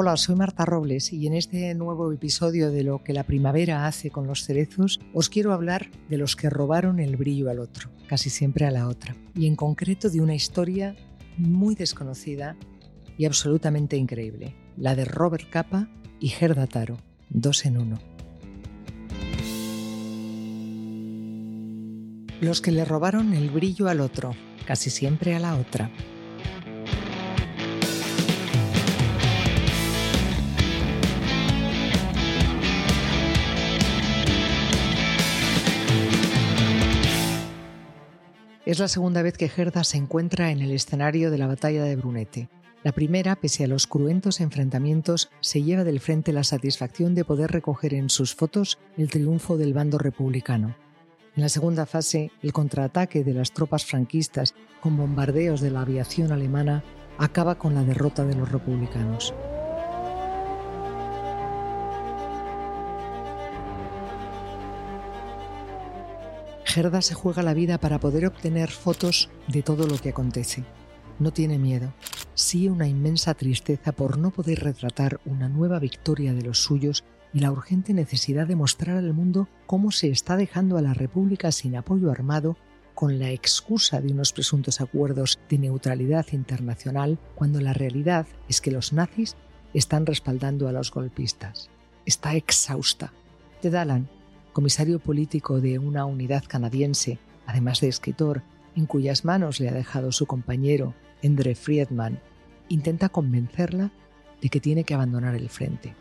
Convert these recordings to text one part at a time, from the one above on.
Hola, soy Marta Robles y en este nuevo episodio de Lo que la primavera hace con los cerezos os quiero hablar de los que robaron el brillo al otro, casi siempre a la otra, y en concreto de una historia muy desconocida y absolutamente increíble, la de Robert Capa y Gerda Taro, dos en uno. Los que le robaron el brillo al otro, casi siempre a la otra. Es la segunda vez que Gerda se encuentra en el escenario de la batalla de Brunete. La primera, pese a los cruentos enfrentamientos, se lleva del frente la satisfacción de poder recoger en sus fotos el triunfo del bando republicano. En la segunda fase, el contraataque de las tropas franquistas con bombardeos de la aviación alemana acaba con la derrota de los republicanos. Gerda se juega la vida para poder obtener fotos de todo lo que acontece. No tiene miedo, sí una inmensa tristeza por no poder retratar una nueva victoria de los suyos y la urgente necesidad de mostrar al mundo cómo se está dejando a la República sin apoyo armado con la excusa de unos presuntos acuerdos de neutralidad internacional, cuando la realidad es que los nazis están respaldando a los golpistas. Está exhausta. Ted Allen comisario político de una unidad canadiense, además de escritor, en cuyas manos le ha dejado su compañero, Endre Friedman, intenta convencerla de que tiene que abandonar el frente.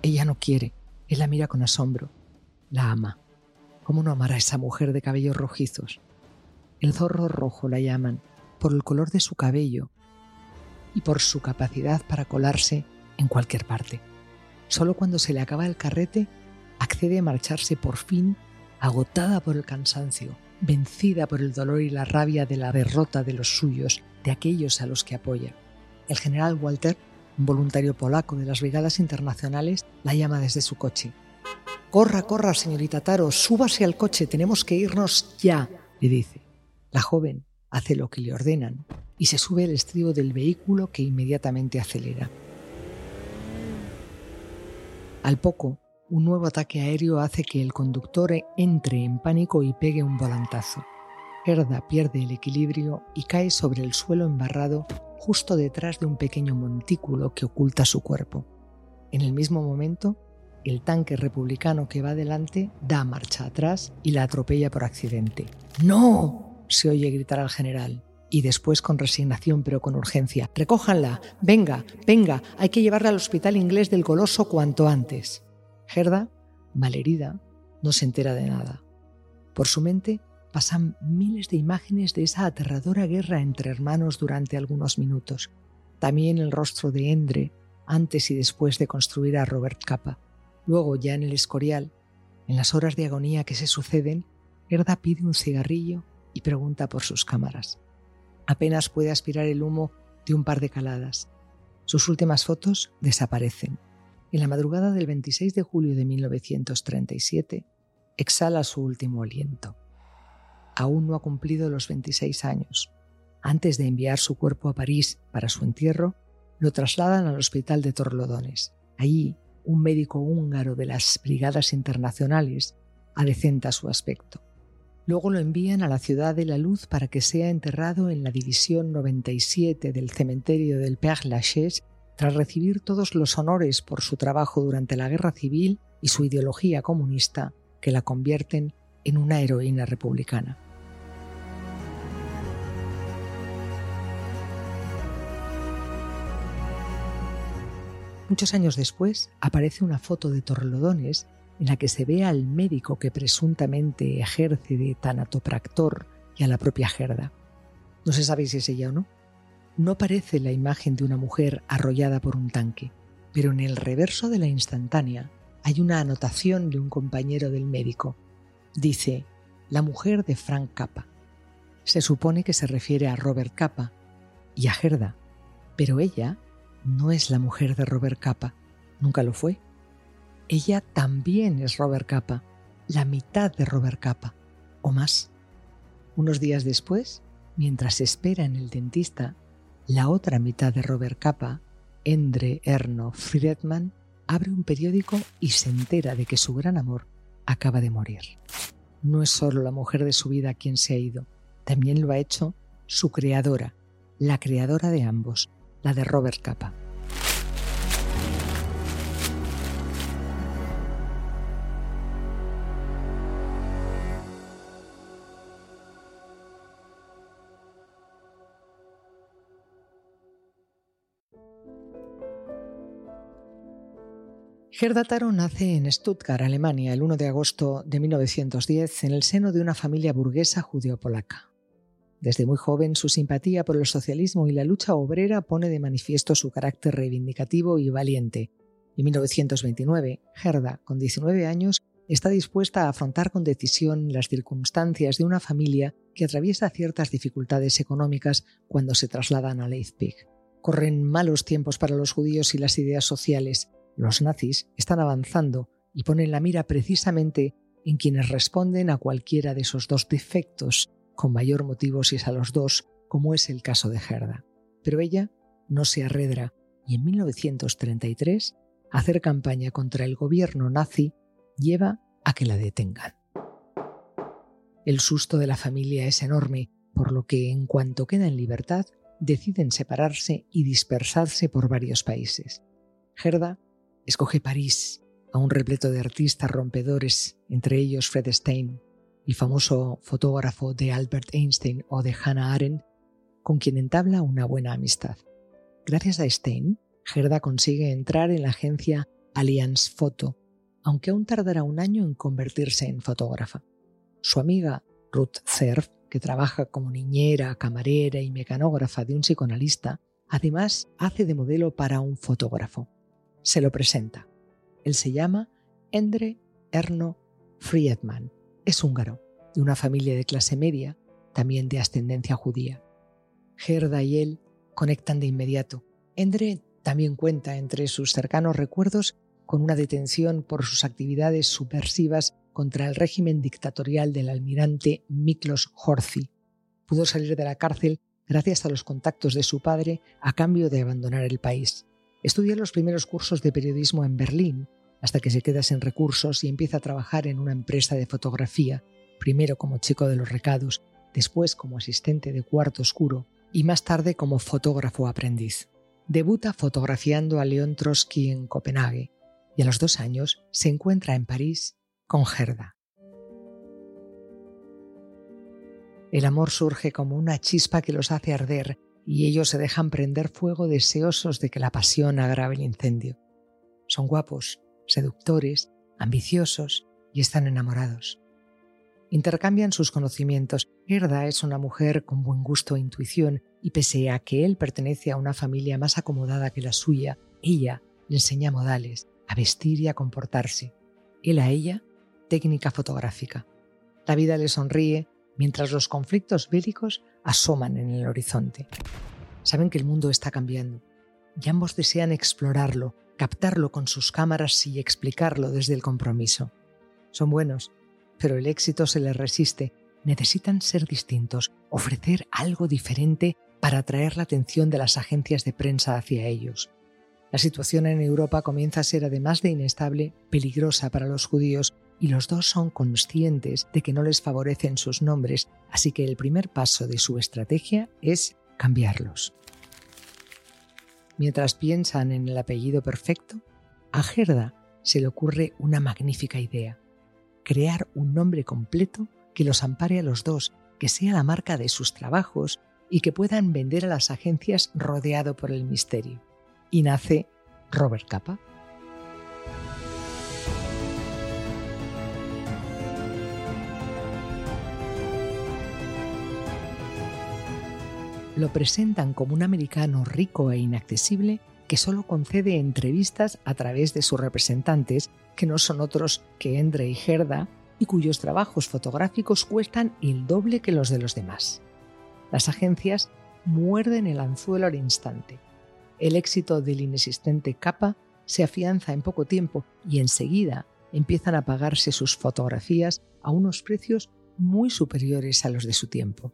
Ella no quiere, él la mira con asombro, la ama. ¿Cómo no amar a esa mujer de cabellos rojizos? El zorro rojo la llaman por el color de su cabello y por su capacidad para colarse en cualquier parte. Solo cuando se le acaba el carrete accede a marcharse por fin, agotada por el cansancio, vencida por el dolor y la rabia de la derrota de los suyos, de aquellos a los que apoya. El general Walter, un voluntario polaco de las brigadas internacionales, la llama desde su coche. Corra, corra, señorita Taro, súbase al coche, tenemos que irnos ya, le dice. La joven hace lo que le ordenan y se sube al estribo del vehículo que inmediatamente acelera. Al poco, un nuevo ataque aéreo hace que el conductor entre en pánico y pegue un volantazo. Gerda pierde el equilibrio y cae sobre el suelo embarrado justo detrás de un pequeño montículo que oculta su cuerpo. En el mismo momento, el tanque republicano que va delante da marcha atrás y la atropella por accidente. ¡No! se oye gritar al general. Y después con resignación pero con urgencia. Recójanla. Venga, venga. Hay que llevarla al hospital inglés del Coloso cuanto antes. Gerda, malherida, no se entera de nada. Por su mente pasan miles de imágenes de esa aterradora guerra entre hermanos durante algunos minutos. También el rostro de Endre antes y después de construir a Robert Capa. Luego, ya en el Escorial, en las horas de agonía que se suceden, Gerda pide un cigarrillo y pregunta por sus cámaras. Apenas puede aspirar el humo de un par de caladas. Sus últimas fotos desaparecen en la madrugada del 26 de julio de 1937, exhala su último aliento. Aún no ha cumplido los 26 años. Antes de enviar su cuerpo a París para su entierro, lo trasladan al hospital de Torlodones. Allí, un médico húngaro de las Brigadas Internacionales adecenta su aspecto. Luego lo envían a la Ciudad de la Luz para que sea enterrado en la División 97 del cementerio del Père Lachaise tras recibir todos los honores por su trabajo durante la Guerra Civil y su ideología comunista que la convierten en una heroína republicana. Muchos años después aparece una foto de Torlodones en la que se ve al médico que presuntamente ejerce de tanatopractor y a la propia Gerda. No se sabe si es ella o no, no parece la imagen de una mujer arrollada por un tanque, pero en el reverso de la instantánea hay una anotación de un compañero del médico. Dice, la mujer de Frank Capa. Se supone que se refiere a Robert Capa y a Gerda, pero ella no es la mujer de Robert Capa, nunca lo fue. Ella también es Robert Capa, la mitad de Robert Capa, o más. Unos días después, mientras espera en el dentista la otra mitad de Robert Capa, Endre Erno Friedman abre un periódico y se entera de que su gran amor acaba de morir. No es solo la mujer de su vida quien se ha ido, también lo ha hecho su creadora, la creadora de ambos, la de Robert Capa. Gerda Taro nace en Stuttgart, Alemania, el 1 de agosto de 1910 en el seno de una familia burguesa judeo-polaca. Desde muy joven, su simpatía por el socialismo y la lucha obrera pone de manifiesto su carácter reivindicativo y valiente. En 1929, Gerda, con 19 años, está dispuesta a afrontar con decisión las circunstancias de una familia que atraviesa ciertas dificultades económicas cuando se trasladan a Leipzig. Corren malos tiempos para los judíos y las ideas sociales, los nazis están avanzando y ponen la mira precisamente en quienes responden a cualquiera de esos dos defectos, con mayor motivo si es a los dos, como es el caso de Gerda. Pero ella no se arredra y en 1933 hacer campaña contra el gobierno nazi lleva a que la detengan. El susto de la familia es enorme, por lo que en cuanto queda en libertad, deciden separarse y dispersarse por varios países. Gerda Escoge París, a un repleto de artistas rompedores, entre ellos Fred Stein, el famoso fotógrafo de Albert Einstein o de Hannah Arendt, con quien entabla una buena amistad. Gracias a Stein, Gerda consigue entrar en la agencia Allianz Photo, aunque aún tardará un año en convertirse en fotógrafa. Su amiga Ruth Zerf, que trabaja como niñera, camarera y mecanógrafa de un psicoanalista, además hace de modelo para un fotógrafo se lo presenta. Él se llama Endre Erno Friedman. Es húngaro, de una familia de clase media, también de ascendencia judía. Gerda y él conectan de inmediato. Endre también cuenta entre sus cercanos recuerdos con una detención por sus actividades subversivas contra el régimen dictatorial del almirante Miklos Horthy. Pudo salir de la cárcel gracias a los contactos de su padre a cambio de abandonar el país. Estudia los primeros cursos de periodismo en Berlín, hasta que se queda sin recursos y empieza a trabajar en una empresa de fotografía, primero como chico de los recados, después como asistente de cuarto oscuro y más tarde como fotógrafo aprendiz. Debuta fotografiando a León Trotsky en Copenhague y a los dos años se encuentra en París con Gerda. El amor surge como una chispa que los hace arder y ellos se dejan prender fuego deseosos de que la pasión agrave el incendio. Son guapos, seductores, ambiciosos y están enamorados. Intercambian sus conocimientos. Gerda es una mujer con buen gusto e intuición y pese a que él pertenece a una familia más acomodada que la suya, ella le enseña modales, a vestir y a comportarse. Él a ella, técnica fotográfica. La vida le sonríe mientras los conflictos bélicos asoman en el horizonte. Saben que el mundo está cambiando y ambos desean explorarlo, captarlo con sus cámaras y explicarlo desde el compromiso. Son buenos, pero el éxito se les resiste. Necesitan ser distintos, ofrecer algo diferente para atraer la atención de las agencias de prensa hacia ellos. La situación en Europa comienza a ser, además de inestable, peligrosa para los judíos y los dos son conscientes de que no les favorecen sus nombres, así que el primer paso de su estrategia es cambiarlos. Mientras piensan en el apellido perfecto, a Gerda se le ocurre una magnífica idea, crear un nombre completo que los ampare a los dos, que sea la marca de sus trabajos y que puedan vender a las agencias rodeado por el misterio. Y nace Robert Capa. Lo presentan como un americano rico e inaccesible que solo concede entrevistas a través de sus representantes, que no son otros que Endre y Gerda, y cuyos trabajos fotográficos cuestan el doble que los de los demás. Las agencias muerden el anzuelo al instante. El éxito del inexistente capa se afianza en poco tiempo y enseguida empiezan a pagarse sus fotografías a unos precios muy superiores a los de su tiempo.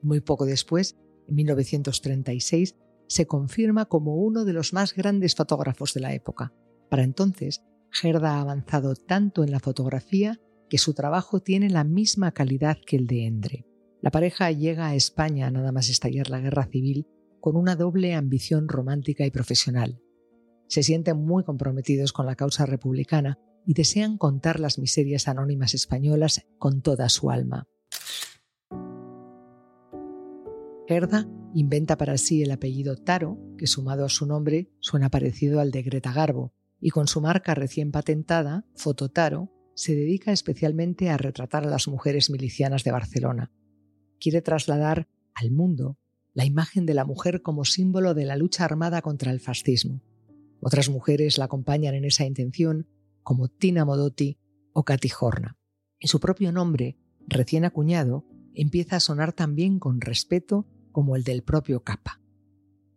Muy poco después, en 1936, se confirma como uno de los más grandes fotógrafos de la época. Para entonces, Gerda ha avanzado tanto en la fotografía que su trabajo tiene la misma calidad que el de Endre. La pareja llega a España nada más estallar la guerra civil con una doble ambición romántica y profesional. Se sienten muy comprometidos con la causa republicana y desean contar las miserias anónimas españolas con toda su alma. Gerda inventa para sí el apellido Taro, que sumado a su nombre suena parecido al de Greta Garbo, y con su marca recién patentada, Fototaro, se dedica especialmente a retratar a las mujeres milicianas de Barcelona. Quiere trasladar al mundo la imagen de la mujer como símbolo de la lucha armada contra el fascismo. Otras mujeres la acompañan en esa intención, como Tina Modotti o Katy Horna. En su propio nombre, recién acuñado, empieza a sonar también con respeto como el del propio Capa.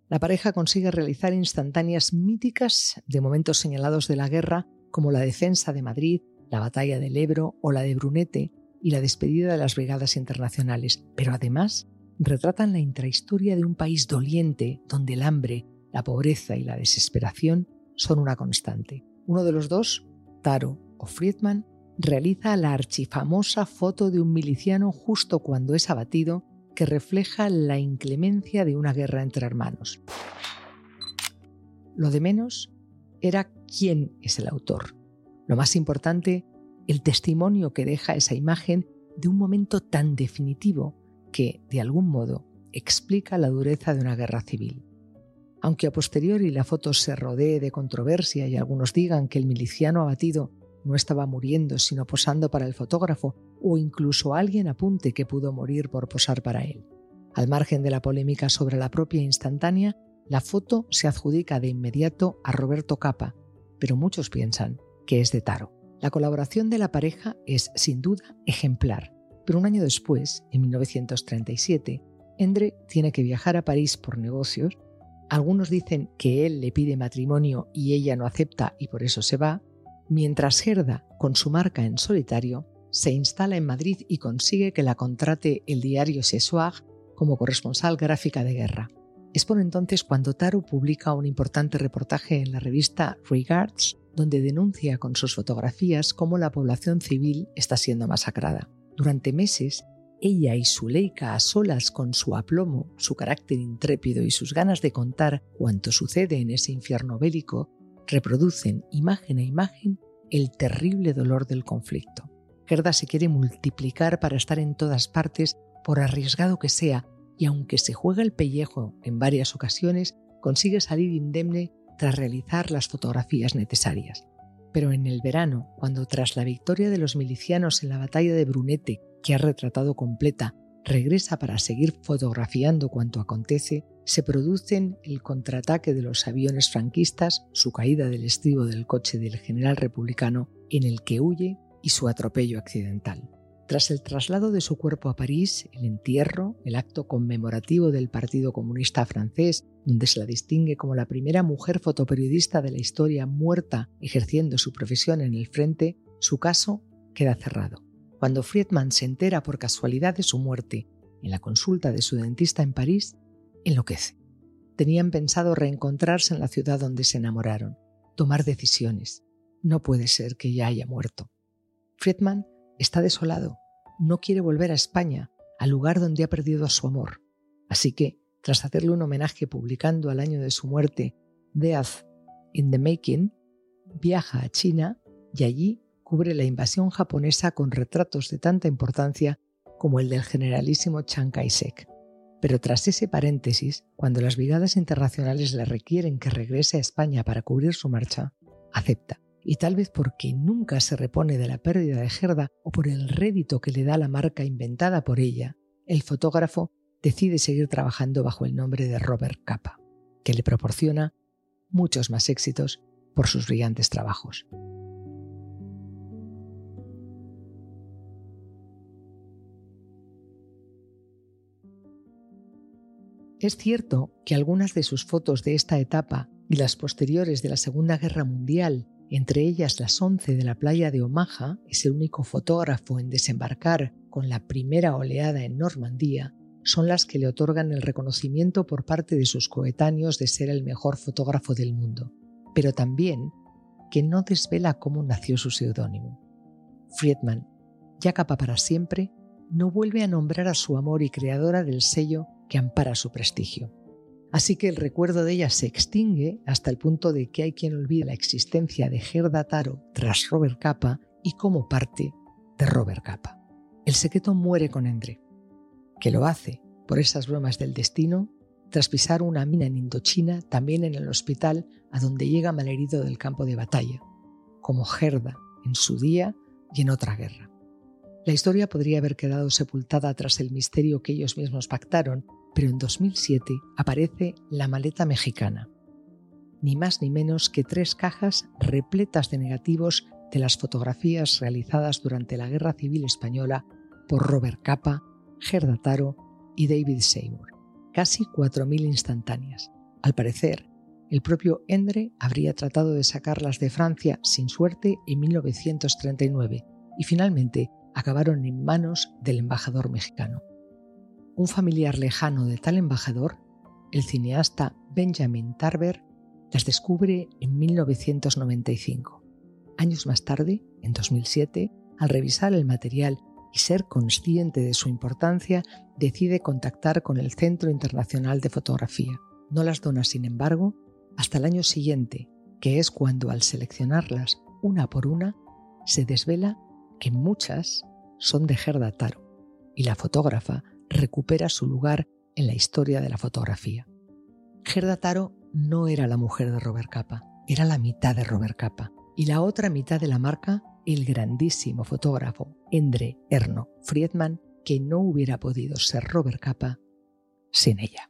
La pareja consigue realizar instantáneas míticas de momentos señalados de la guerra, como la defensa de Madrid, la batalla del Ebro o la de Brunete y la despedida de las brigadas internacionales, pero además retratan la intrahistoria de un país doliente donde el hambre, la pobreza y la desesperación son una constante. Uno de los dos, Taro o Friedman, realiza la archifamosa foto de un miliciano justo cuando es abatido que refleja la inclemencia de una guerra entre hermanos. Lo de menos era quién es el autor. Lo más importante, el testimonio que deja esa imagen de un momento tan definitivo que, de algún modo, explica la dureza de una guerra civil. Aunque a posteriori la foto se rodee de controversia y algunos digan que el miliciano abatido no estaba muriendo sino posando para el fotógrafo o incluso alguien apunte que pudo morir por posar para él. Al margen de la polémica sobre la propia instantánea, la foto se adjudica de inmediato a Roberto Capa, pero muchos piensan que es de Taro. La colaboración de la pareja es sin duda ejemplar, pero un año después, en 1937, Endre tiene que viajar a París por negocios. Algunos dicen que él le pide matrimonio y ella no acepta y por eso se va, mientras Gerda, con su marca en solitario, se instala en Madrid y consigue que la contrate el diario Ce como corresponsal gráfica de guerra. Es por entonces cuando Taro publica un importante reportaje en la revista Regards, donde denuncia con sus fotografías cómo la población civil está siendo masacrada. Durante meses, ella y Zuleika a solas con su aplomo, su carácter intrépido y sus ganas de contar cuanto sucede en ese infierno bélico, reproducen imagen a imagen el terrible dolor del conflicto. Gerda se quiere multiplicar para estar en todas partes, por arriesgado que sea, y aunque se juega el pellejo en varias ocasiones, consigue salir indemne tras realizar las fotografías necesarias. Pero en el verano, cuando tras la victoria de los milicianos en la batalla de Brunete, que ha retratado completa, regresa para seguir fotografiando cuanto acontece, se producen el contraataque de los aviones franquistas, su caída del estribo del coche del general republicano en el que huye y su atropello accidental. Tras el traslado de su cuerpo a París, el entierro, el acto conmemorativo del Partido Comunista francés, donde se la distingue como la primera mujer fotoperiodista de la historia muerta ejerciendo su profesión en el frente, su caso queda cerrado. Cuando Friedman se entera por casualidad de su muerte en la consulta de su dentista en París, enloquece. Tenían pensado reencontrarse en la ciudad donde se enamoraron, tomar decisiones. No puede ser que ya haya muerto. Friedman está desolado, no quiere volver a España, al lugar donde ha perdido a su amor. Así que, tras hacerle un homenaje publicando al año de su muerte Death in the Making, viaja a China y allí cubre la invasión japonesa con retratos de tanta importancia como el del generalísimo Chiang Kai-shek. Pero tras ese paréntesis, cuando las brigadas internacionales le requieren que regrese a España para cubrir su marcha, acepta. Y tal vez porque nunca se repone de la pérdida de Gerda o por el rédito que le da la marca inventada por ella, el fotógrafo decide seguir trabajando bajo el nombre de Robert Capa, que le proporciona muchos más éxitos por sus brillantes trabajos. Es cierto que algunas de sus fotos de esta etapa y las posteriores de la Segunda Guerra Mundial, entre ellas las 11 de la playa de Omaha, es el único fotógrafo en desembarcar con la primera oleada en Normandía, son las que le otorgan el reconocimiento por parte de sus coetáneos de ser el mejor fotógrafo del mundo, pero también que no desvela cómo nació su seudónimo. Friedman, ya capa para siempre, no vuelve a nombrar a su amor y creadora del sello que ampara su prestigio. Así que el recuerdo de ella se extingue hasta el punto de que hay quien olvida la existencia de Gerda Taro tras Robert Capa y como parte de Robert Capa. El secreto muere con Endre, que lo hace por esas bromas del destino tras pisar una mina en Indochina, también en el hospital a donde llega malherido del campo de batalla, como Gerda en su día y en otra guerra. La historia podría haber quedado sepultada tras el misterio que ellos mismos pactaron, pero en 2007 aparece la maleta mexicana. Ni más ni menos que tres cajas repletas de negativos de las fotografías realizadas durante la Guerra Civil Española por Robert Capa, Gerda Taro y David Seymour. Casi 4.000 instantáneas. Al parecer, el propio Endre habría tratado de sacarlas de Francia sin suerte en 1939 y finalmente acabaron en manos del embajador mexicano. Un familiar lejano de tal embajador, el cineasta Benjamin Tarver, las descubre en 1995. Años más tarde, en 2007, al revisar el material y ser consciente de su importancia, decide contactar con el Centro Internacional de Fotografía. No las dona, sin embargo, hasta el año siguiente, que es cuando al seleccionarlas una por una, se desvela que muchas son de Gerda Taro y la fotógrafa recupera su lugar en la historia de la fotografía. Gerda Taro no era la mujer de Robert Capa, era la mitad de Robert Capa y la otra mitad de la marca el grandísimo fotógrafo Endre Erno Friedman, que no hubiera podido ser Robert Capa sin ella.